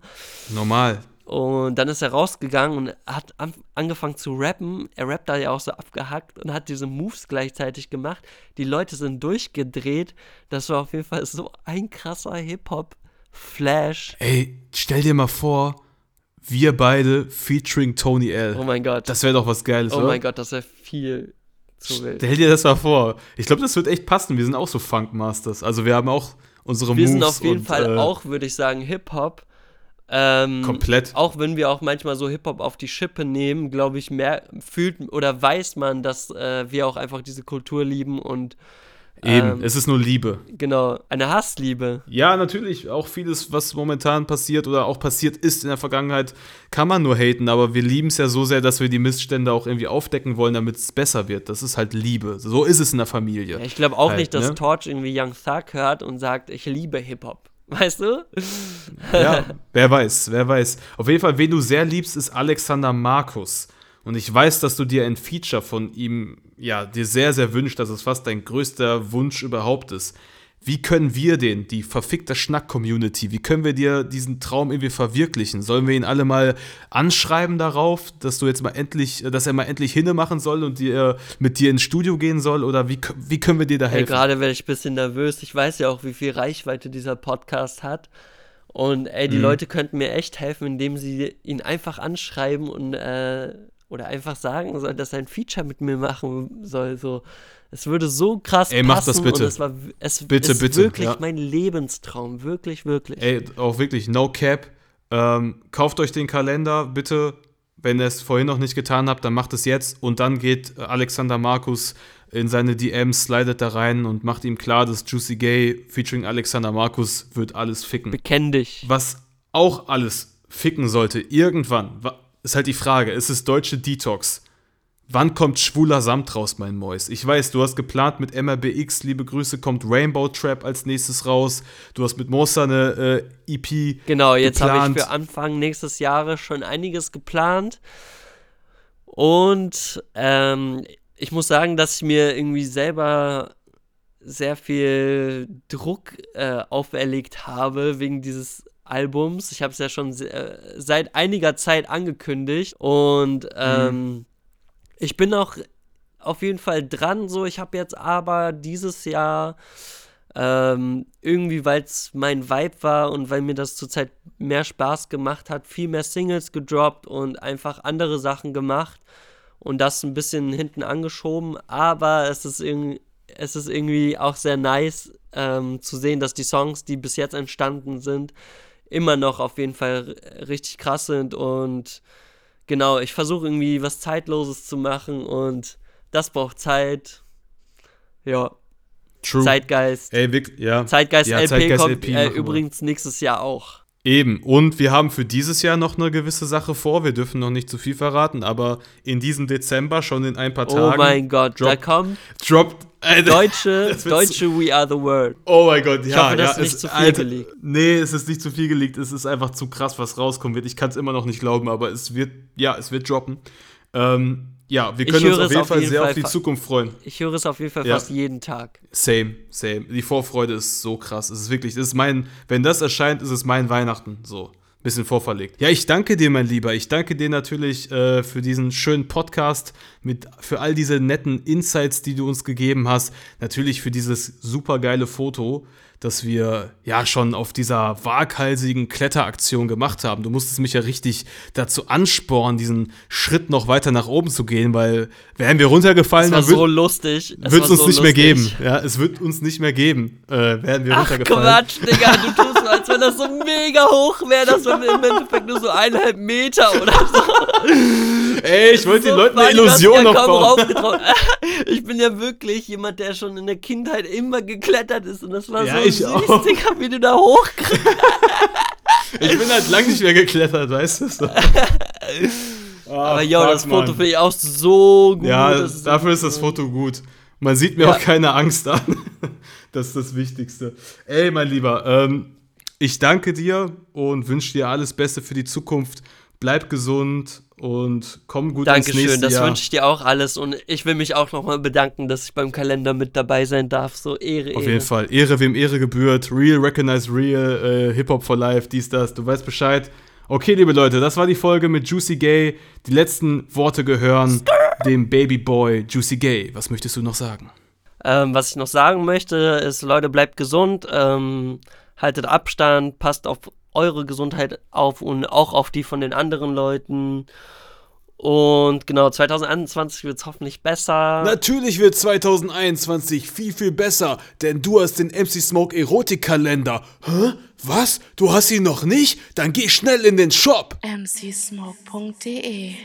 Normal. Und dann ist er rausgegangen und hat an, angefangen zu rappen. Er rappt da ja auch so abgehackt und hat diese Moves gleichzeitig gemacht. Die Leute sind durchgedreht. Das war auf jeden Fall so ein krasser Hip-Hop-Flash. Ey, stell dir mal vor, wir beide featuring Tony L. Oh mein Gott. das wäre doch was Geiles, oh oder? mein Gott, das wäre viel zu wild. Stell dir das mal vor. Ich glaube, das wird echt passen. Wir sind auch so Funkmasters. Also wir haben auch unsere Wir Moves. sind auf jeden und, Fall äh, auch, würde ich sagen, Hip-Hop. Ähm, Komplett. Auch wenn wir auch manchmal so Hip-Hop auf die Schippe nehmen, glaube ich, mehr fühlt oder weiß man, dass äh, wir auch einfach diese Kultur lieben und Eben, ähm, es ist nur Liebe. genau, eine Hassliebe. Ja, natürlich, auch vieles, was momentan passiert oder auch passiert ist in der Vergangenheit, kann man nur haten, aber wir lieben es ja so sehr, dass wir die Missstände auch irgendwie aufdecken wollen, damit es besser wird. Das ist halt Liebe. So ist es in der Familie. Ja, ich glaube auch Halt, nicht, dass ne? Torch irgendwie Young Thug hört und sagt, ich liebe Hip-Hop. Weißt du? Ja, wer weiß, wer weiß. Auf jeden Fall, wen du sehr liebst, ist Alexander Markus. Und ich weiß, dass du dir ein Feature von ihm, ja, dir sehr, sehr wünscht, dass es fast dein größter Wunsch überhaupt ist. Wie können wir den, die verfickte Schnack-Community, wie können wir dir diesen Traum irgendwie verwirklichen? Sollen wir ihn alle mal anschreiben darauf, dass du jetzt mal endlich, dass er mal endlich hinne machen soll und dir, mit dir ins Studio gehen soll? Oder wie, wie können wir dir da Hey, helfen? gerade werde ich ein bisschen nervös. Ich weiß ja auch, wie viel Reichweite dieser Podcast hat. Und ey, Mhm. die Leute könnten mir echt helfen, indem sie ihn einfach anschreiben und äh, oder einfach sagen soll, dass er ein Feature mit mir machen soll. So, es würde so krass Ey, mach passen das bitte. und es war es Bitte, ist bitte, wirklich ja. mein Lebenstraum, wirklich, wirklich. Ey, auch wirklich, no cap. Ähm, kauft euch den Kalender, bitte. Wenn ihr es vorhin noch nicht getan habt, dann macht es jetzt. Und dann geht Alexander Markus in seine DMs, slidet da rein und macht ihm klar, dass Juicy Gay featuring Alexander Markus wird alles ficken. Bekenn dich. Was auch alles ficken sollte, irgendwann, wa- ist halt die Frage, ist es deutsche Detox? Wann kommt schwuler Samt raus, mein Mois? Ich weiß, du hast geplant mit MRBX, liebe Grüße, kommt Rainbow Trap als nächstes raus. Du hast mit Mosa eine äh, EP. Genau, jetzt habe ich für Anfang nächstes Jahres schon einiges geplant. Und ähm, ich muss sagen, dass ich mir irgendwie selber sehr viel Druck äh, auferlegt habe wegen dieses Albums. Ich habe es ja schon se- äh, seit einiger Zeit angekündigt und ähm, ich bin auch auf jeden Fall dran. So, ich habe jetzt aber dieses Jahr ähm, irgendwie, weil es mein Vibe war und weil mir das zurzeit mehr Spaß gemacht hat, viel mehr Singles gedroppt und einfach andere Sachen gemacht und das ein bisschen hinten angeschoben. Aber es ist irgendwie, es ist irgendwie auch sehr nice ähm, zu sehen, dass die Songs, die bis jetzt entstanden sind, immer noch auf jeden Fall richtig krass sind und genau, ich versuche irgendwie was Zeitloses zu machen und das braucht Zeit. Ja, True. Zeitgeist. Ey, wirklich, ja. Zeitgeist Ja, LP Zeitgeist kommt LP äh, wir. übrigens nächstes Jahr auch. Eben. Und wir haben für dieses Jahr noch eine gewisse Sache vor. Wir dürfen noch nicht zu viel verraten, aber in diesem Dezember, schon in ein paar Oh Tagen. mein Gott, da drop- kommt Droppt. Deutsche, deutsche We Are the World. Oh mein Gott, ja. hoffe, das ja, ist nicht zu viel Alter, geleakt. Nee, es ist nicht zu viel geleakt. Es ist einfach zu krass, was rauskommen wird. Ich kann es immer noch nicht glauben, aber es wird, ja, es wird droppen. Ähm, ja, wir können uns auf jeden auf Fall jeden sehr Fall auf die Zukunft freuen. Ich höre es auf jeden Fall Ja. fast jeden Tag. Same, same. Die Vorfreude ist so krass. Es ist wirklich, es ist mein, wenn das erscheint, ist es mein Weihnachten. So. Bisschen vorverlegt. Ja, ich danke dir, mein Lieber. Ich danke dir natürlich äh, für diesen schönen Podcast, mit, für all diese netten Insights, die du uns gegeben hast. Natürlich für dieses super geile Foto, das wir ja schon auf dieser waghalsigen Kletteraktion gemacht haben. Du musstest mich ja richtig dazu anspornen, diesen Schritt noch weiter nach oben zu gehen, weil wären wir runtergefallen, Es war so lustig. wird es uns so nicht mehr lustig. geben. Ja, es wird uns nicht mehr geben, äh, werden wir Ach runtergefallen. Quatsch, Digga, du tust so, als wenn das so mega hoch wäre. Das wäre im Endeffekt nur so eineinhalb Meter oder so. Ey, ich wollte den Leuten eine Illusion ja aufbauen. raufgetraut. Ich bin ja wirklich jemand, der schon in der Kindheit immer geklettert ist. Und das war Ja, so ich süß, auch. Digga, wie du da hochkriegst. Ich bin halt lang nicht mehr geklettert, weißt du? So. Ah, Aber fuck, das Foto finde ich auch so gut. Ja, ist so dafür ist das Foto gut. Man sieht mir Ja. auch keine Angst an. Das ist das Wichtigste. Ey, mein Lieber, ähm, ich danke dir und wünsche dir alles Beste für die Zukunft. Bleib gesund und komm gut ins Dankeschön, nächste das Jahr. wünsche ich dir auch alles. Und ich will mich auch nochmal bedanken, dass ich beim Kalender mit dabei sein darf. So Ehre, Auf Ehre. jeden Fall. Ehre, wem Ehre gebührt. Real, recognize real. Äh, Hip-Hop for life, dies, das. Du weißt Bescheid. Okay, liebe Leute, das war die Folge mit Juicy Gay. Die letzten Worte gehören dem Babyboy Juicy Gay. Was möchtest du noch sagen? Ähm, was ich noch sagen möchte, ist, Leute, bleibt gesund, ähm, haltet Abstand, passt auf eure Gesundheit auf und auch auf die von den anderen Leuten. Und genau, 2021 wird es hoffentlich besser. Natürlich wird 2021 viel, viel besser, denn du hast den MC Smoke Erotikkalender. Hä? Was? Du hast ihn noch nicht? Dann geh schnell in den Shop. mcsmoke.de